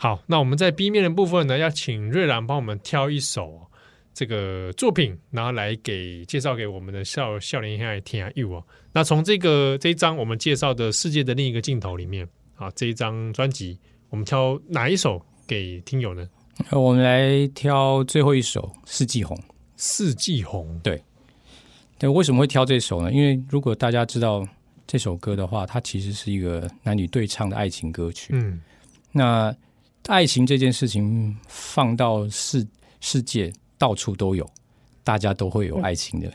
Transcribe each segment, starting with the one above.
好，那我们在 B 面的部分呢，要请瑞兰帮我们挑一首。这个作品，然后来给介绍给我们的少少年兄听啊。有哦，那从这个这一张我们介绍的世界的另一个尽头里面啊，这一张专辑，我们挑哪一首给听友呢？我们来挑最后一首《四季红》。四季红，对。对，为什么会挑这首呢？因为如果大家知道这首歌的话，它其实是一个男女对唱的爱情歌曲。嗯，那。爱情这件事情放到世世界到处都有，大家都会有爱情的，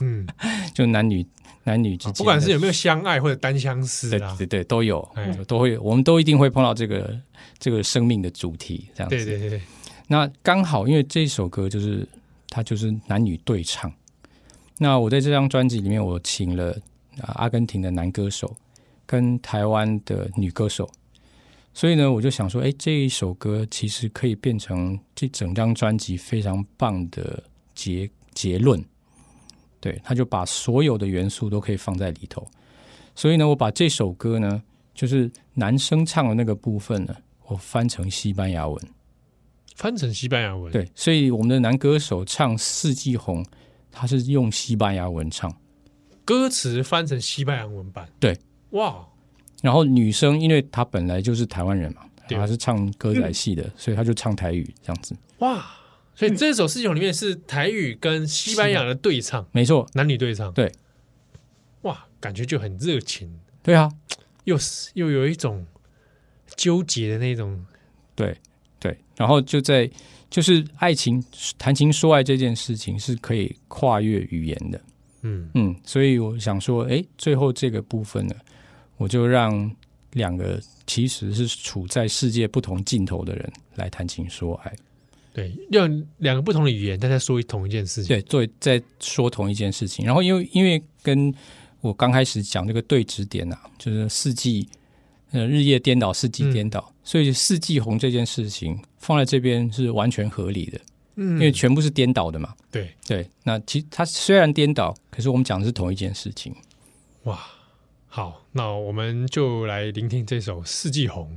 嗯，就男女男女之间，不管是有没有相爱或者单相思，对对对，都有，都会，我们都一定会碰到这个这个生命的主题，这样子。对对对。那刚好，因为这首歌就是它就是男女对唱。那我在这张专辑里面，我请了阿根廷的男歌手跟台湾的女歌手。所以呢，我就想说，哎，这一首歌其实可以变成这整张专辑非常棒的结结论。对，他就把所有的元素都可以放在里头。所以呢，我把这首歌呢，就是男生唱的那个部分呢，我翻成西班牙文，翻成西班牙文。对，所以我们的男歌手唱《四季红》，他是用西班牙文唱，歌词翻成西班牙文版。对，哇。然后女生，因为她本来就是台湾人嘛，她是唱歌仔戏的，所以她就唱台语这样子。哇！所以这首四季红里面是台语跟西班牙的对唱，没错，男女对唱。对，哇，感觉就很热情。对啊，又是又有一种纠结的那种。对对，然后就在就是爱情谈情说爱这件事情是可以跨越语言的。嗯嗯，所以我想说，哎，最后这个部分呢？我就让两个其实是处在世界不同尽头的人来谈情说爱，对，用两个不同的语言，但在说同一件事情，对，做在说同一件事情。然后因为因为跟我刚开始讲这个对指点啊，就是四季呃日夜颠倒，四季颠倒，嗯、所以四季红这件事情放在这边是完全合理的，嗯，因为全部是颠倒的嘛，对对。那其实它虽然颠倒，可是我们讲的是同一件事情，哇。好，那我们就来聆听这首《四季红》。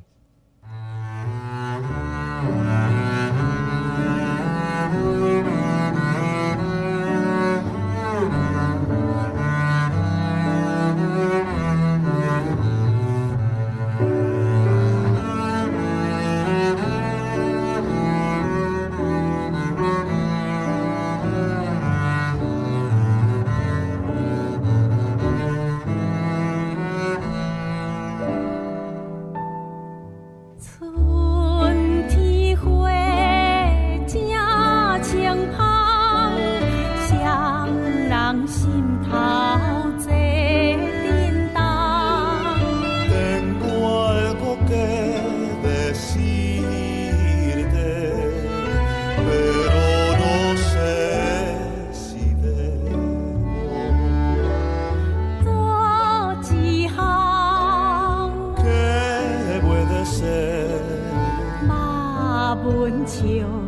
春秋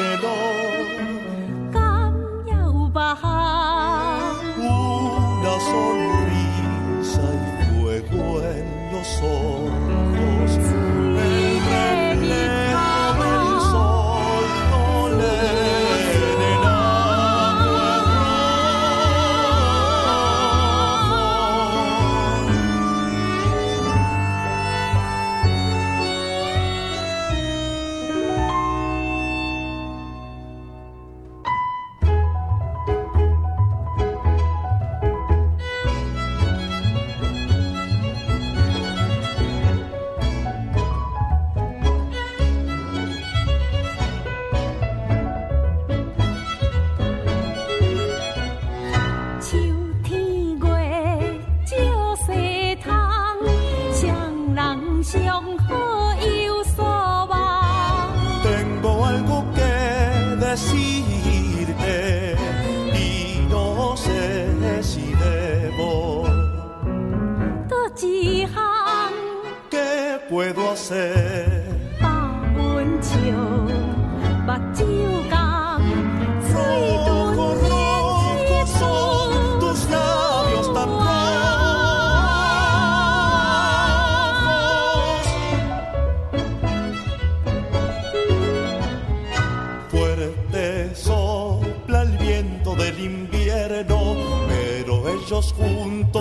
về đó cảm nhau và u đã son ri sai fuego en los ojos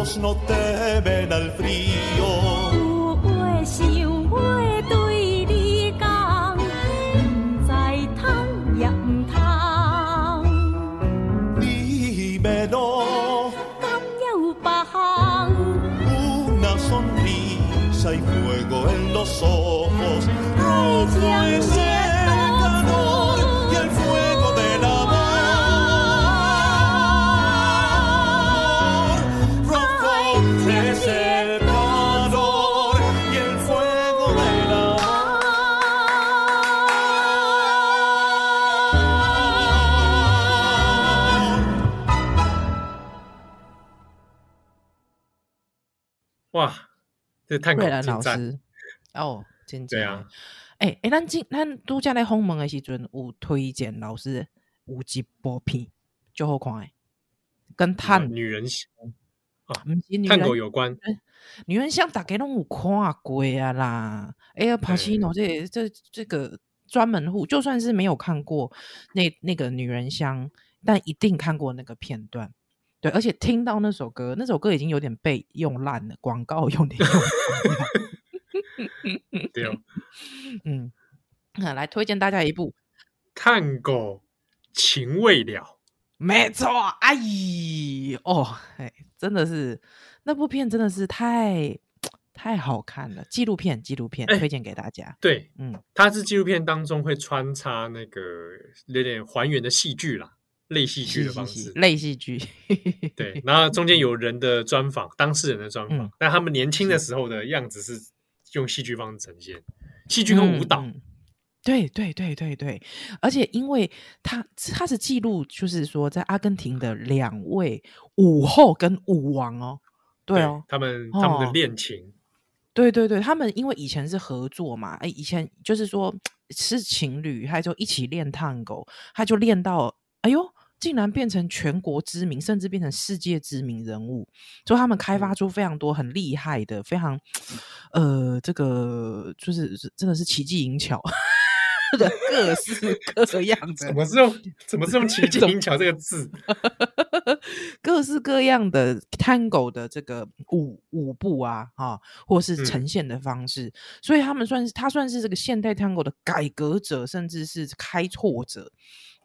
我想要对你讲，唔知通也唔通，你要落甘有不行。这探戈老师。哦，真对啊，哎哎，咱今咱度假来访问的时阵，有推荐老师有一部片，就好看诶，跟探女人香？啊，探狗有关，女人香大家拢有看过啊啦，哎呀，帕西诺这这这个专门户，就算是没有看过那那个女人香，但一定看过那个片段。对，而且听到那首歌，那首歌已经有点被用烂了，广告用点用对哦，嗯，来推荐大家一部《探戈情未了》，没错，哎哦，哎，真的是那部片真的是太太好看了，纪录片，纪录片，推荐给大家。对，嗯，它是纪录片当中会穿插那个有点还原的戏剧啦。类戏剧的方式，类戏剧，对，然后中间有人的专访，当事人的专访，嗯、但他们年轻的时候的样子是用戏剧方式呈现，戏剧跟舞蹈，对对对对对，而且因为他他是记录，就是说在阿根廷的两位舞后跟舞王哦，对哦，对他们他们的恋情、哦，对对对，他们因为以前是合作嘛，哎，以前就是说是情侣，他就一起练探戈，他就练到，哎呦。竟然变成全国知名，甚至变成世界知名人物，所以他们开发出非常多很厉害的、非常呃，这个就是真的是奇技淫巧的各式 各样的。怎么是用怎么是用奇技淫巧这个字？各式各样的 Tango 的这个舞舞步啊，啊，或是呈现的方式，嗯、所以他们算是他算是这个现代 Tango 的改革者，甚至是开拓者。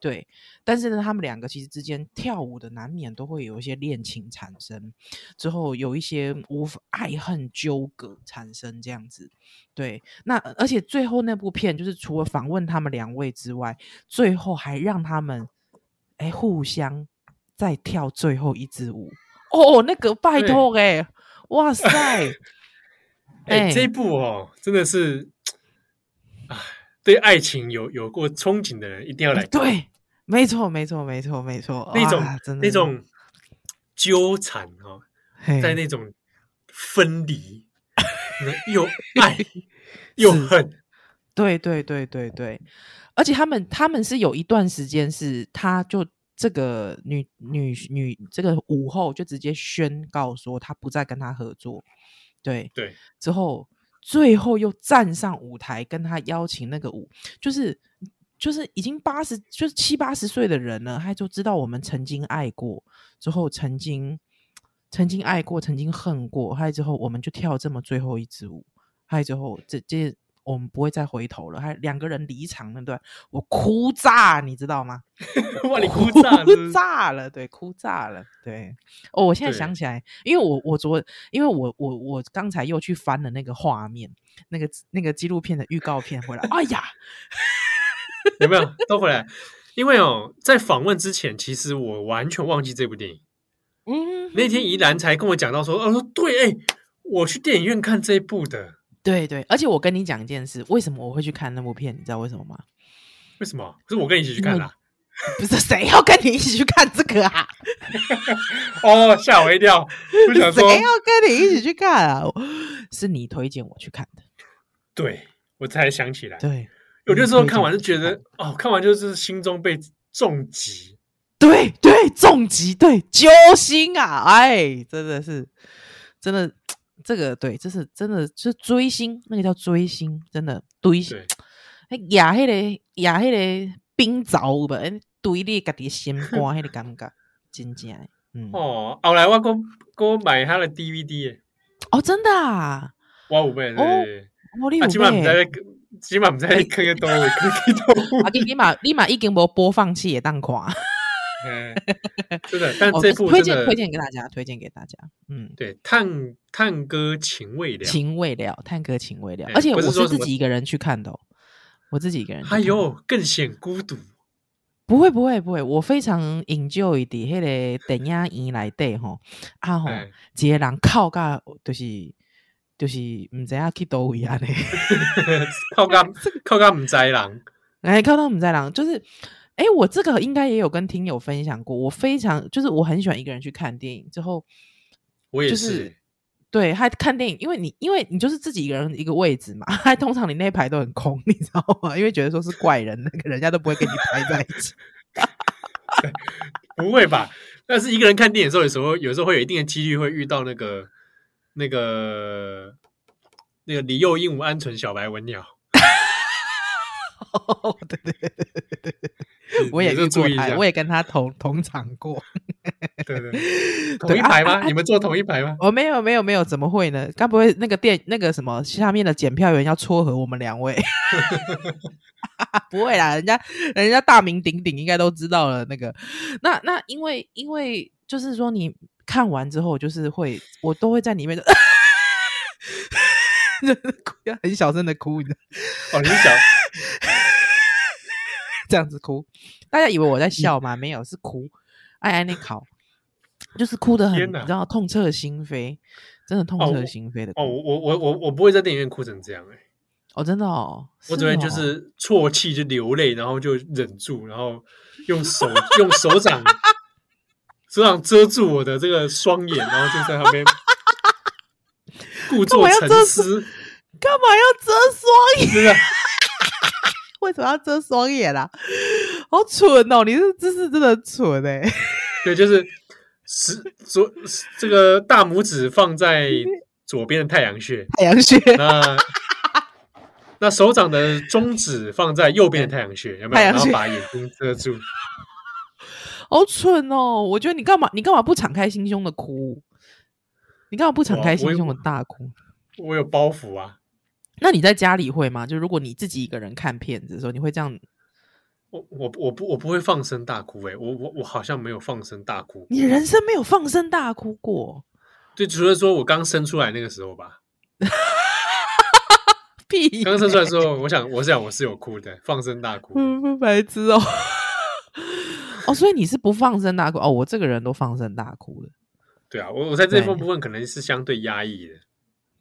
对，但是呢，他们两个其实之间跳舞的难免都会有一些恋情产生，之后有一些无爱恨纠葛产生这样子。对，那而且最后那部片就是除了访问他们两位之外，最后还让他们哎互相再跳最后一支舞。哦，那个拜托 哎，对哇塞，哎，这一部哦真的是，哎，对爱情有有过憧憬的人一定要来看。对。没错，没错，没错，没错，那种那种纠缠哦，在那种分离，又爱又恨，对对对对对，而且他们他们是有一段时间是，他就这个女女女这个舞后就直接宣告说，他不再跟他合作。对对，之后最后又站上舞台跟他邀请那个舞，就是就是已经八十就是七八十岁的人了，他就知道我们曾经爱过，之后曾经曾经爱过，曾经恨过，还之后我们就跳这么最后一支舞，还有之后这这。我们不会再回头了。还两个人离场那段，我哭炸，你知道吗？哇，你哭炸，哭炸了，对，哭炸了，对。哦，我现在想起来，因为我我昨，因为我我我刚才又去翻了那个画面，那个那个纪录片的预告片回来，哎呀，有没有都回来？因为哦，在访问之前，其实我完全忘记这部电影。嗯，那天宜兰才跟我讲到说，哦，说对，哎，我去电影院看这一部的。对对，而且我跟你讲一件事，为什么我会去看那部片？你知道为什么吗？为什么？不是我跟你一起去看的，不是谁要跟你一起去看这个啊？哦，吓我一跳！我想说，谁要跟你一起去看啊？是你推荐我去看的。对，我才想起来。对，有的时候看完就觉得，哦，看完就是心中被重击。对对，重击，对，揪心啊！哎，真的是，真的。这个对，这是真的，是追星，那个叫追星，真的堆，哎呀那个呀那个冰凿吧，哎堆你家己心肝那个感觉，真正嗯。哦，后来我哥哥买他的 DVD 哦，真的啊，我有买哦，我你有买，起码唔知，起码唔知你看得多，看得多，啊，你你嘛你嘛已经无播放器也当看。嗯，真的，但这部推荐推荐给大家，推荐给大家。嗯，对，探探戈情未了，情未了，探戈情未了。而且我是自己一个人去看的，我自己一个人。哎呦，更显孤独。不会，不会，不会，我非常 enjoy 的。那个电影院内底吼，啊吼，一个人靠个就是就是唔知影去倒位啊嘞，靠个靠个唔知人，哎，靠到唔知人，就是。哎，我这个应该也有跟听友分享过。我非常就是我很喜欢一个人去看电影，之后我也是，就是、对，还看电影，因为你因为你就是自己一个人一个位置嘛，还通常你那一排都很空，你知道吗？因为觉得说是怪人，那个人家都不会跟你排在一起。不会吧？但是一个人看电影的时候，有时候有时候会有一定的几率会遇到那个那个那个李幼鹦鹉鹌鹑小白文鸟。哦，对对对对对对，我也是过台，我也跟他同同场过。对对，同一排吗？你们坐同一排吗？哦，没有没有没有，怎么会呢？该不会那个店那个什么下面的检票员要撮合我们两位？不会啦，人家人家大名鼎鼎，应该都知道了。那个，那那因为因为就是说，你看完之后，就是会我都会在里面的。哭要很小声的哭，你知道？哦，你小，这样子哭，大家以为我在笑吗？没有，是哭。哎哎那考，就是哭的很，你知道，痛彻心扉，真的痛彻心扉的哭。哦，我我我我不会在电影院哭成这样哎、欸。哦，真的哦，我这边就是啜泣就流泪，然后就忍住，然后用手用手掌 手掌遮住我的这个双眼，然后就在旁边。故作沉思，干嘛要遮双眼？为什么要遮双眼啊？好蠢哦！你这姿势真的蠢哎。对，就是十左这个大拇指放在左边的太阳穴，太阳穴。那那手掌的中指放在右边的太阳穴，有没有？然后把眼睛遮住。好蠢哦！我觉得你干嘛？你干嘛不敞开心胸的哭？你干嘛不敞开心胸的大哭？我，我有包袱啊。那你在家里会吗？就如果你自己一个人看片子的时候，你会这样？我我我不我不会放声大哭诶、欸，我我我好像没有放声大哭。你人生没有放声大哭过？对，除了说我刚生出来那个时候吧。屁！刚生出来的时候，我想我想我是有哭的，放声大哭。不 白痴哦。哦，所以你是不放声大哭哦？我这个人都放声大哭的。对啊，我我在这部分可能是相对压抑的，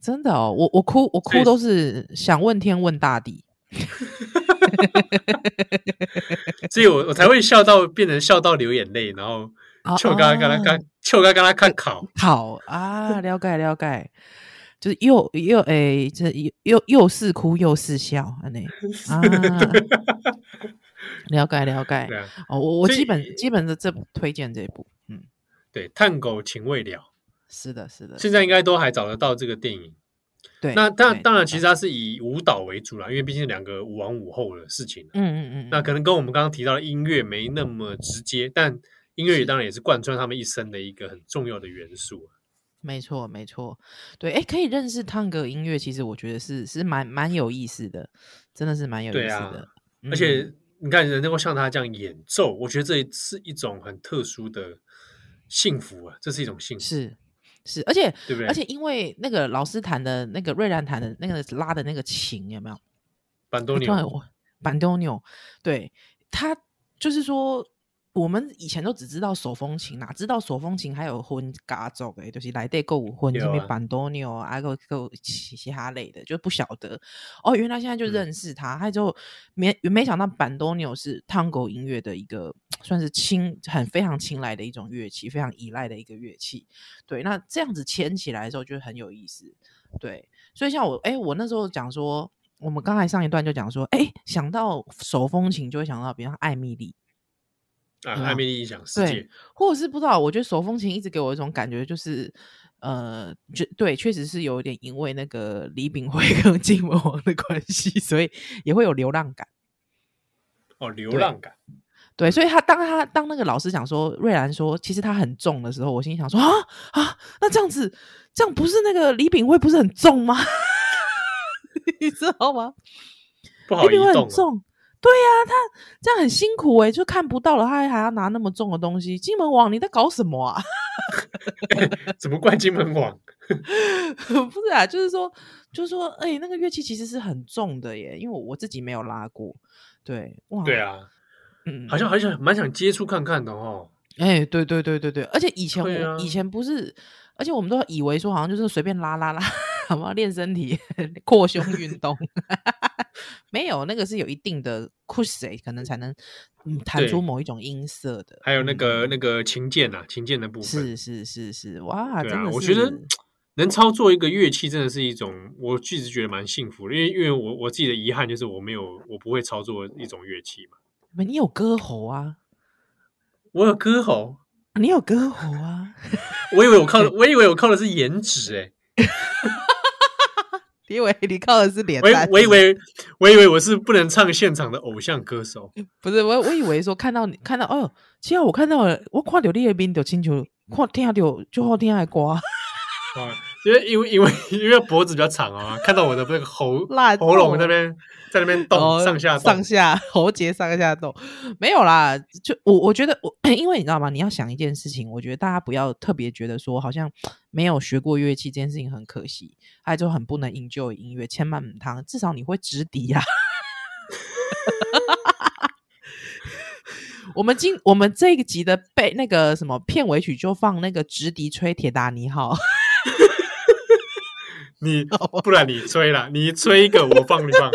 真的哦，我我哭我哭都是想问天问大地，所以我我才会笑到变成笑到流眼泪，然后就刚刚跟他看，就刚刚跟他看考。好啊，了解了解，就是又又哎，这又又又是哭又是笑，安内 啊，了解了解。啊，哦，我我基本基本的这部推荐这部，嗯，对，探狗情未了，是的，是的，现在应该都还找得到这个电影。对，那当当然，其实它是以舞蹈为主啦，因为毕竟两个舞王舞后的事情。嗯嗯嗯，那可能跟我们刚刚提到的音乐没那么直接，但音乐也当然也是贯穿他们一生的一个很重要的元素。没错，没错，对，哎，可以认识探戈音乐，其实我觉得是是蛮蛮有意思的，真的是蛮有意思的。啊嗯、而且你看，人能够像他这样演奏，我觉得这是一种很特殊的幸福啊，这是一种幸福。是是，而且对不对？而且因为那个老师弹的那个瑞兰弹的那个拉的那个琴有没有？板多纽，板多纽，对，他就是说。我们以前都只知道手风琴，哪知道手风琴还有分家族的，就是来对够分什么班多纽啊，够够其其他类的，就不晓得。哦，原来现在就认识他，他、嗯、就没没想到板多纽是探戈音乐的一个算是青很非常青睐的一种乐器，非常依赖的一个乐器。对，那这样子牵起来的时候就很有意思。对，所以像我，哎，我那时候讲说，我们刚才上一段就讲说，哎，想到手风琴就会想到，比方艾米丽。啊，艾米丽影响世界，对，或者是不知道，我觉得手风琴一直给我一种感觉，就是呃，就对，确实是有一点因为那个李炳辉跟金文王的关系，所以也会有流浪感。哦，流浪感，对，所以他当他当那个老师讲说瑞兰说其实他很重的时候，我心里想说啊啊，那这样子这样不是那个李炳辉不是很重吗？你知道吗？不好移动，很重。对呀、啊，他这样很辛苦哎、欸，就看不到了，他还要拿那么重的东西。金门王，你在搞什么啊？怎么怪金门王？不是啊，就是说，就是说，哎、欸，那个乐器其实是很重的耶，因为我我自己没有拉过。对，哇，对啊，嗯，好像好像蛮想接触看看的哦。哎、欸，对对对对对，而且以前我、啊、以前不是，而且我们都以为说好像就是随便拉拉拉，好不好？练身体、扩胸运动。没有，那个是有一定的 cush，可能才能嗯弹出某一种音色的。还有那个、嗯、那个琴键啊，琴键的部分是是是是，哇，啊，真的是，我觉得能操作一个乐器真的是一种，我一直觉得蛮幸福的，因为因为我我自己的遗憾就是我没有我不会操作一种乐器嘛。你有歌喉啊？我有歌喉，你有歌喉啊？我以为我靠，我以为我靠的是颜值哎。你以为你靠的是脸，我我以为我以为我是不能唱现场的偶像歌手，不是我我以为说看到你看到哦，其实我看到了，我看到你的面就清楚，看听到就好听的歌啊，因为因为因为因为脖子比较长啊，看到我的那个喉喉咙那边。在那边动、哦、上下上下喉结上下动，没有啦。就我我觉得我，因为你知道吗？你要想一件事情，我觉得大家不要特别觉得说好像没有学过乐器这件事情很可惜，还就很不能 enjoy 音乐。千万不至少你会直笛呀。我们今我们这一集的背那个什么片尾曲就放那个直笛吹铁达尼号。你不然你吹啦，你吹一个我放你放。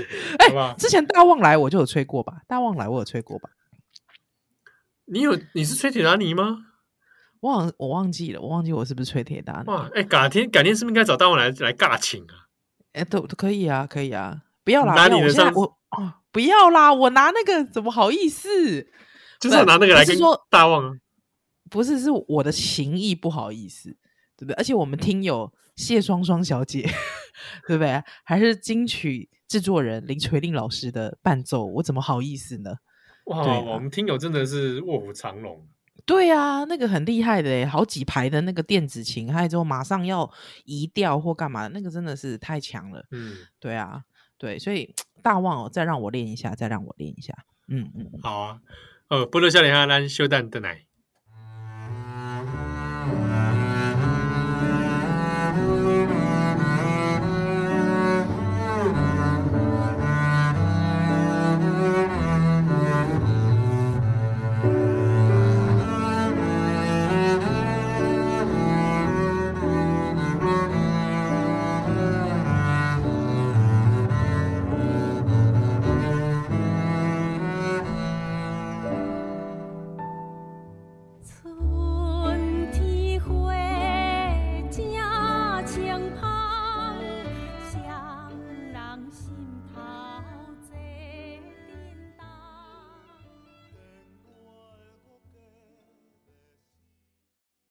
哎、欸，之前大旺来我就有吹过吧？大旺来我有吹过吧？你有？你是吹铁达尼吗？我忘我忘记了，我忘记我是不是吹铁达尼？哇！哎、欸，改天改天是不是应该找大旺来来尬请啊？哎、欸，都都可以啊，可以啊！不要啦，拿你的上我哦，不要啦！我拿那个怎么好意思？就是我拿那个来跟说大旺啊？不是，是我的情谊不好意思，对不对？而且我们听友谢双双小姐，对不对？还是金曲。制作人林垂令老师的伴奏，我怎么好意思呢？哇，啊、我们听友真的是卧虎藏龙。对啊，那个很厉害的，好几排的那个电子琴，还有之后马上要移调或干嘛，那个真的是太强了。嗯，对啊，对，所以大旺哦，再让我练一下，再让我练一下。嗯嗯，好啊。呃，不乐笑脸阿兰修蛋的奶。